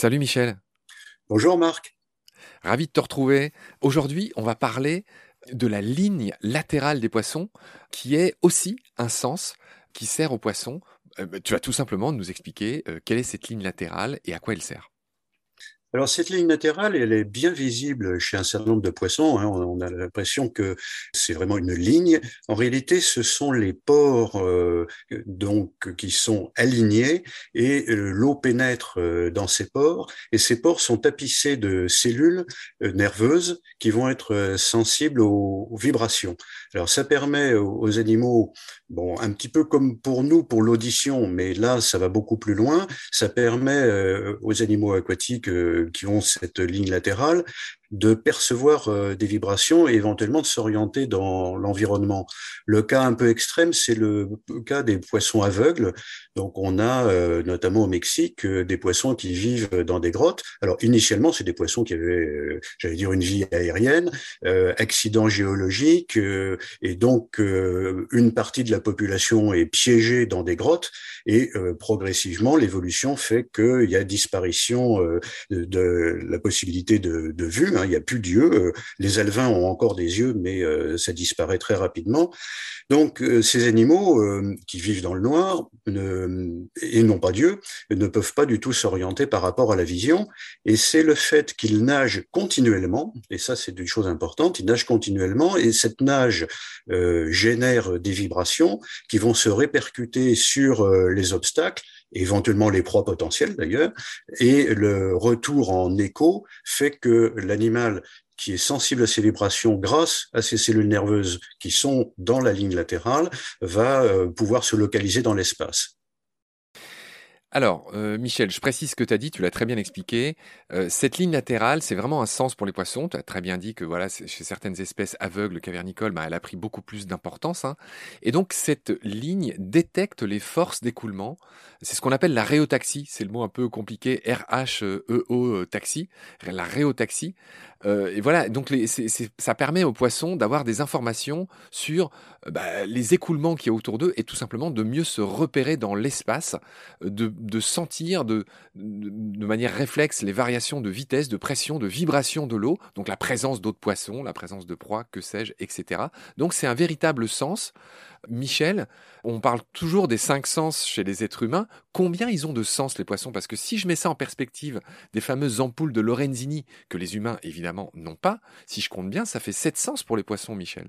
Salut Michel. Bonjour Marc. Ravi de te retrouver. Aujourd'hui, on va parler de la ligne latérale des poissons, qui est aussi un sens qui sert aux poissons. Euh, bah, tu vas tout simplement nous expliquer euh, quelle est cette ligne latérale et à quoi elle sert. Alors cette ligne latérale, elle est bien visible chez un certain nombre de poissons. Hein. On a l'impression que c'est vraiment une ligne. En réalité, ce sont les pores euh, donc qui sont alignés et euh, l'eau pénètre euh, dans ces pores et ces pores sont tapissés de cellules nerveuses qui vont être sensibles aux, vibrations. Alors ça permet aux, animaux, bon un petit peu comme pour nous pour l'audition, mais là ça va beaucoup plus loin. Ça permet aux animaux aquatiques qui ont cette ligne latérale de percevoir euh, des vibrations et éventuellement de s'orienter dans l'environnement. Le cas un peu extrême, c'est le cas des poissons aveugles. Donc on a euh, notamment au Mexique euh, des poissons qui vivent dans des grottes. Alors initialement, c'est des poissons qui avaient, j'allais dire, une vie aérienne, accident géologique, et donc une partie de la population est piégée dans des grottes, et progressivement, l'évolution fait qu'il y a disparition de, la possibilité de, de vue Hein, il n'y a plus d'yeux. Euh, les alevins ont encore des yeux, mais euh, ça disparaît très rapidement. Donc, euh, ces animaux qui vivent dans le noir et n'ont pas d'yeux ne peuvent pas du tout s'orienter par rapport à la vision. Et c'est le fait qu'ils nagent continuellement, et ça c'est une chose importante, ils nagent continuellement, et cette nage génère des vibrations qui vont se répercuter sur les obstacles éventuellement les proies potentielles d'ailleurs, et le retour en écho fait que l'animal qui est sensible à ces vibrations grâce à ces cellules nerveuses qui sont dans la ligne latérale va euh, pouvoir se localiser dans l'espace. Alors, euh, Michel, je précise ce que tu as dit, tu l'as très bien expliqué. Euh, cette ligne latérale, c'est vraiment un sens pour les poissons. Tu as très bien dit que voilà, chez certaines espèces aveugles cavernicoles, bah, elle a pris beaucoup plus d'importance. Hein. Et donc, cette ligne détecte les forces d'écoulement. C'est ce qu'on appelle la réotaxie. C'est le mot un peu compliqué, R-H-E-O taxi, la réotaxie. Euh, et voilà, donc les, ça permet aux poissons d'avoir des informations sur bah, les écoulements qu'il y a autour d'eux et tout simplement de mieux se repérer dans l'espace, de de sentir de, de, manière réflexe les variations de vitesse, de pression, de vibration de l'eau, donc la présence d'autres poissons, la présence de proies, que sais-je, etc. Donc c'est un véritable sens. Michel, on parle toujours des cinq sens chez les êtres humains. Combien ils ont de sens les poissons? Parce que si je mets ça en perspective des fameuses ampoules de Lorenzini que les humains évidemment n'ont pas, si je compte bien, ça fait sept sens pour les poissons, Michel.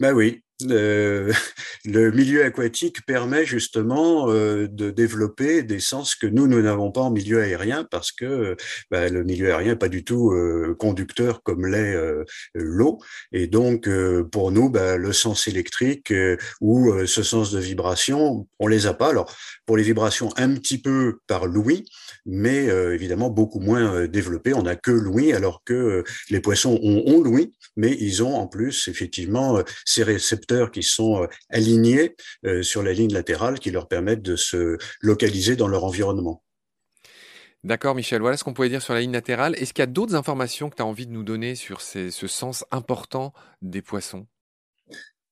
Ben oui, le, le, milieu aquatique permet justement euh, de développer des sens que nous, nous n'avons pas en milieu aérien parce que ben, le milieu aérien n'est pas du tout euh, conducteur comme l'est euh, l'eau. Et donc, pour nous, ben, le sens électrique ou ce sens de vibration, on les a pas. Alors, pour les vibrations, un petit peu par l'ouïe, mais évidemment beaucoup moins développé. On n'a que l'ouïe, alors que les poissons ont, ont l'ouïe, mais ils ont en plus effectivement ces récepteurs qui sont euh, alignés euh, sur la ligne latérale qui leur permettent de se localiser dans leur environnement. D'accord, Michel. Voilà ce qu'on pouvait dire sur la ligne latérale. Est-ce qu'il y a d'autres informations que tu as envie de nous donner sur ce sens important des poissons?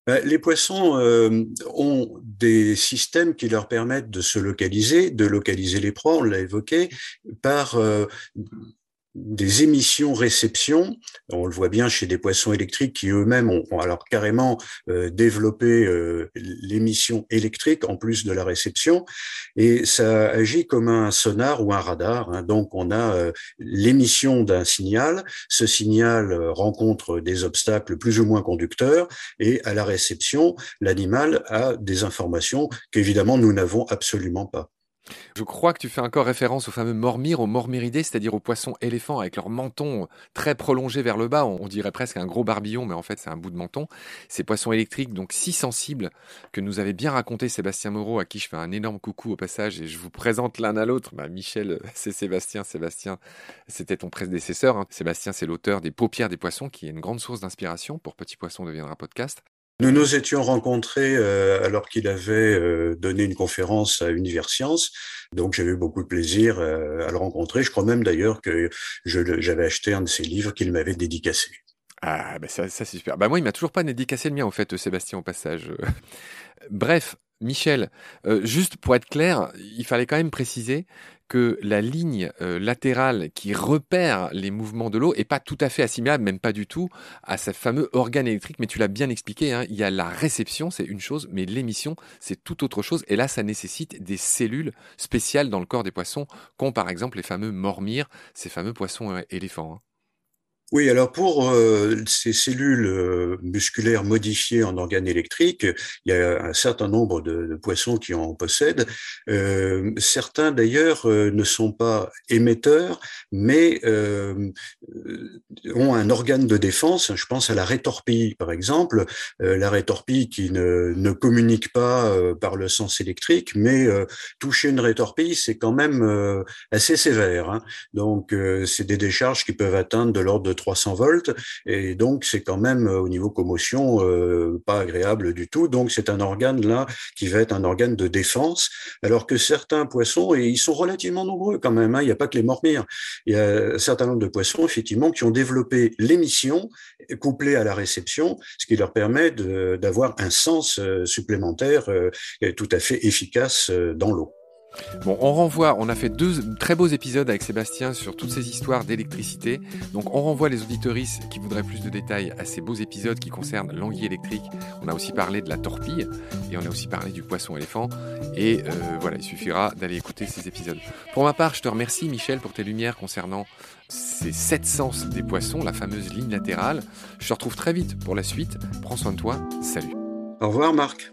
Ben, les poissons euh, ont des systèmes qui leur permettent de se localiser, de localiser les proies, on l'a évoqué, par des émissions réception. On le voit bien chez des poissons électriques qui eux-mêmes ont, alors carrément euh, développé euh, l'émission électrique en plus de la réception. Et ça agit comme un sonar ou un radar. Hein. Donc on a euh, l'émission d'un signal. Ce signal rencontre des obstacles plus ou moins conducteurs. Et à la réception, l'animal a des informations qu'évidemment nous n'avons absolument pas. Je crois que tu fais encore référence aux fameux mormires, aux mormiridés, c'est-à-dire aux poissons éléphants avec leur menton très prolongé vers le bas. On, dirait presque un gros barbillon, mais en fait c'est un bout de menton. Ces poissons électriques, donc si sensibles, que nous avait bien raconté Sébastien Moreau, à qui je fais un énorme coucou au passage, et je vous présente l'un à l'autre. Bah, Michel, c'est Sébastien. Sébastien, c'était ton prédécesseur. Hein. Sébastien, c'est l'auteur des Paupières des poissons, qui est une grande source d'inspiration pour Petit Poisson deviendra podcast. Nous nous étions rencontrés euh, alors qu'il avait euh, donné une conférence à Universcience. Donc j'ai eu beaucoup de plaisir euh, à le rencontrer. Je crois même d'ailleurs que j'avais acheté un de ses livres qu'il m'avait dédicacé. Ah, bah ça, ça c'est super. Bah moi, il m'a toujours pas dédicacé le mien, en fait, Sébastien, au passage. Bref, Michel, euh, juste pour être clair, il fallait quand même préciser que la ligne euh, latérale qui repère les mouvements de l'eau est pas tout à fait assimilable, même pas du tout, à ce fameux organe électrique. Mais tu l'as bien expliqué, hein, il y a la réception, c'est une chose, mais l'émission, c'est tout autre chose. Et là, ça nécessite des cellules spéciales dans le corps des poissons, qu'ont par exemple les fameux mormires, ces fameux poissons euh, éléphants. Hein. Oui, alors pour euh, ces cellules euh, musculaires modifiées en organes électriques, il y a un certain nombre de, de poissons qui en possèdent. Euh, certains d'ailleurs euh, ne sont pas émetteurs, mais euh, ont un organe de défense. Je pense à la rétorpille, par exemple. la rétorpille qui ne, ne communique pas par le sens électrique, mais toucher une rétorpille, c'est quand même assez sévère. Hein. Donc, c'est des décharges qui peuvent atteindre de l'ordre de 300 volts, et donc c'est quand même euh, au niveau commotion euh, pas agréable du tout. Donc c'est un organe là qui va être un organe de défense, alors que certains poissons, et ils sont relativement nombreux quand même, hein, il n'y a pas que les mormires, il y a un certain nombre de poissons effectivement qui ont développé l'émission couplée à la réception, ce qui leur permet d'avoir un sens euh, supplémentaire tout à fait efficace dans l'eau. Bon, on renvoie, on a fait deux très beaux épisodes avec Sébastien sur toutes ces histoires d'électricité. Donc on renvoie les auditoristes qui voudraient plus de détails à ces beaux épisodes qui concernent l'anguille électrique. On a aussi parlé de la torpille et on a aussi parlé du poisson éléphant. Et euh, voilà, il suffira d'aller écouter ces épisodes. Pour ma part, je te remercie Michel pour tes lumières concernant ces sept sens des poissons, la fameuse ligne latérale. Je te retrouve très vite pour la suite. Prends soin de toi. Salut. Au revoir Marc.